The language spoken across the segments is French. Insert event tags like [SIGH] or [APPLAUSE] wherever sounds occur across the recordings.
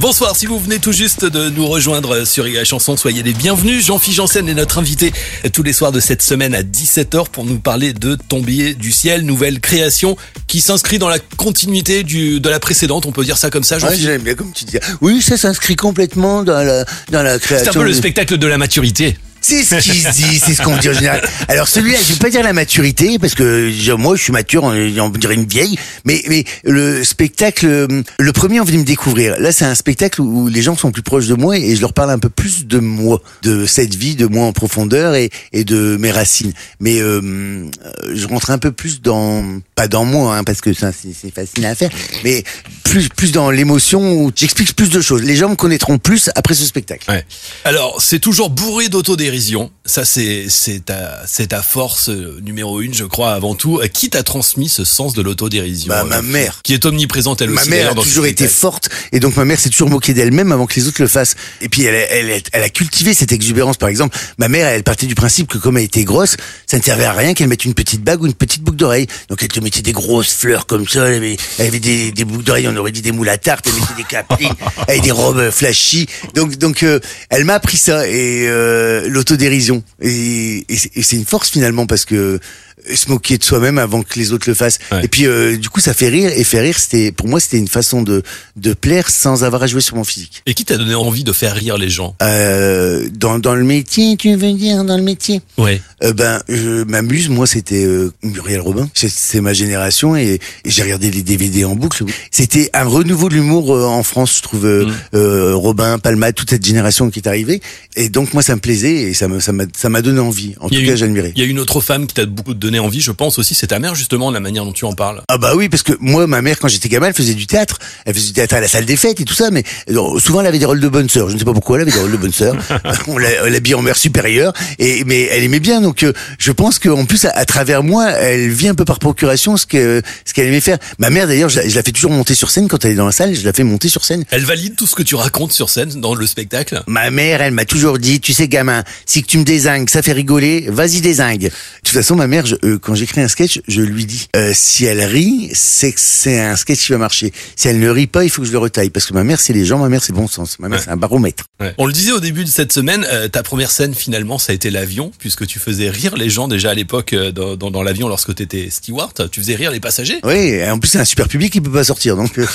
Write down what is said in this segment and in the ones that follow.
Bonsoir, si vous venez tout juste de nous rejoindre sur la chanson, soyez les bienvenus. Jean-Philippe Janssen est notre invité tous les soirs de cette semaine à 17h pour nous parler de Tombier du ciel, nouvelle création qui s'inscrit dans la continuité du, de la précédente, on peut dire ça comme ça, Ouais, Jean-Philippe j'aime bien comme tu dis. Oui, ça s'inscrit complètement dans la, dans la C'est création. un peu le spectacle de la maturité. C'est ce qui se dit, c'est ce qu'on dit en général. Alors celui-là, je vais pas dire la maturité, parce que moi je suis mature, on, dirait une vieille, mais, mais le spectacle, euh, le premier on vient me découvrir. Là c'est un spectacle où les gens sont plus proches de moi et je leur parle un peu plus de moi, de cette vie, de moi en profondeur et, et de mes racines. Mais euh, euh, je rentre un peu plus dans, pas dans moi, hein, parce que c'est facile à faire, mais plus, plus dans l'émotion où j'explique plus de choses. Les gens me connaîtront plus après ce spectacle. Ouais. Alors, c'est toujours bourré d'autodérision. Ça, c'est c'est ta, c'est ta force euh, numéro une, je crois, avant tout. Euh, Qui t'a transmis ce sens de l'autodérision Bah, euh, ma mère. Qui est omniprésente, elle Ma aussi. mère d'ailleurs, a toujours été forte et donc ma mère s'est toujours moquée d'elle-même avant que les autres le fassent. Et puis elle, a- elle, elle a cultivé cette exubérance. Par exemple, ma mère, elle partait du principe que comme elle était grosse, ça ne servait à rien qu'elle mette une petite bague ou une petite boucle d'oreille. Donc elle te mettait des grosses fleurs comme ça. Elle avait, elle avait des, des boucles d'oreilles, aurait dit des moules à tarte. Elle mettait des caprines, avait [LAUGHS] des robes flashy. Donc donc euh, elle m'a appris ça et euh, l'autodérision. Et, et c'est c'est une force finalement parce que se moquer de soi-même avant que les autres le fassent. Ouais. Et puis euh, du coup ça fait rire et faire rire c'était pour moi c'était une façon de de plaire sans avoir à jouer sur mon physique. Et qui t'a donné envie de faire rire les gens? Euh, dans dans le métier, tu veux dire dans le métier? Ouais. euh, Ben je m'amuse, moi c'était euh, Muriel Robin, c'est- ma génération et, et j'ai regardé les DVD en boucle. C'était un renouveau de l'humour euh, en France, je trouve euh, Mm. Robin, Palma, toute cette génération qui est arrivée et donc moi ça me plaisait et ça me ça m'a ça m'a donné envie. En tout cas, j'admirais. Il y a une autre femme qui t'a beaucoup donné envie, je pense aussi, c'est ta mère justement, la manière dont tu en parles. Ah bah oui, parce que moi, ma mère, quand j'étais gamin, elle faisait du théâtre. Elle faisait du théâtre à la salle des fêtes et tout ça, mais euh, souvent elle avait des rôles de bonne sœur. Je ne sais pas pourquoi elle avait des rôles de bonne sœur. [LAUGHS] On l'a- on l'habillait en mère supérieure, et mais elle aimait bien. Donc euh, je pense qu'en plus, à, à travers moi, elle vit un peu par procuration ce que ce qu'elle aimait faire. Ma mère, d'ailleurs, je, la- je la fais toujours monter sur scène quand elle est dans la salle. Je la fais monter sur scène. Elle valide tout ce que tu racontes sur scène dans le spectacle? Ma mère, elle m'a toujours dit, tu sais, gamin, si que tu me désingues, ça fait rigoler, vas-y désingue. De toute façon, ma mère, je- euh, quand j'écris un sketch, je lui dis, euh, si elle rit, c'est que c'est un sketch qui va marcher. Si elle ne rit pas, il faut que je le retaille. Parce que ma mère, c'est les gens, ma mère, c'est bon sens. Ma mère, Ouais. c'est un baromètre. Ouais. On le disait au début de cette semaine, euh, ta première scène finalement, ça a été l'avion, puisque tu faisais rire les gens déjà à l'époque euh, dans, dans, dans l'avion lorsque tu étais steward. Tu faisais rire les passagers. Oui, en plus, c'est un super public, il peut pas sortir. Donc, euh,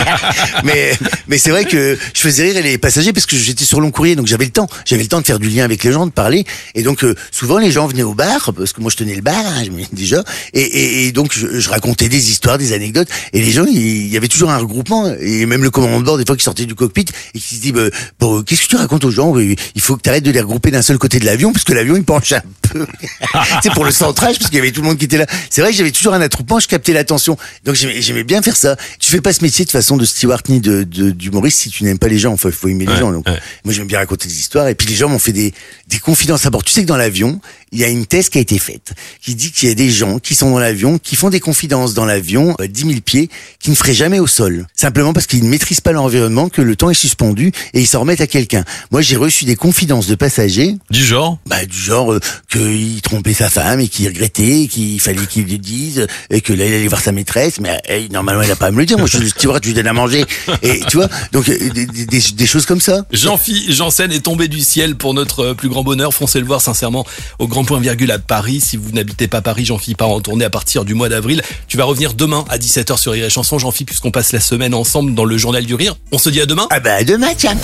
[LAUGHS] mais mais c'est vrai que je faisais rire les passagers parce que j'étais sur long courrier, donc j'avais le temps. J'avais le temps de faire du lien avec les gens, de parler. Et donc, euh, souvent, les gens venaient au bar, parce que moi, je tenais le bar, hein, je me- déjà. Et, et, et donc, je, je racontais des histoires, des anecdotes. Et les gens, il y avait toujours un regroupement. Et même le commandant de bord, des fois, qui sortait du cockpit et qui se dit, bah, bon, qu'est-ce que tu racontes aux gens Il faut que tu arrêtes de les regrouper d'un seul côté de l'avion, parce que l'avion, il penche un peu. [LAUGHS] c'est pour le centrage, parce qu'il y avait tout le monde qui était là. C'est vrai que j'avais toujours un attroupement, je captais l'attention. Donc j'aimais bien faire ça. Tu fais pas ce métier de façon de steward ni de d'humoriste si tu n'aimes pas les gens. Enfin, il faut aimer les gens. Donc ouais. moi j'aime bien raconter des histoires. Et puis les gens m'ont fait des des confidences à bord. Tu sais que dans l'avion, il y a une thèse qui a été faite qui dit qu'il y a des gens qui sont dans l'avion, qui font des confidences dans l'avion, euh, 10 000 pieds, qui ne feraient jamais au sol. Simplement parce qu'ils ne maîtrisent pas l'environnement, que le temps est suspendu et ils s'en remettent à quelqu'un. Moi j'ai reçu des confidences de passagers Du genre bah, du genre euh, qu'il trompait sa femme et qu'il regrettait, et qu'il fallait qu'il le dise, et que là il allait voir sa maîtresse, mais euh, normalement il a pas à me le dire, moi je suis le steward, je lui donne à manger, et tu vois, donc euh, des, des- des- des choses comme ça. Jean-Philippe Janssen est tombé du ciel pour notre euh, plus grand bonheur. Foncez le voir sincèrement au grand point virgule à Paris. Si vous n'habitez pas Paris, Jean-Philippe part en tournée à partir du mois d'avril. Tu vas revenir demain à 17h sur Rire et Chanson, Jean-Philippe, puisqu'on passe la semaine ensemble dans le journal du rire. On se dit à demain. Ah bah à demain tiens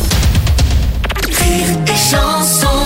Rire et chanson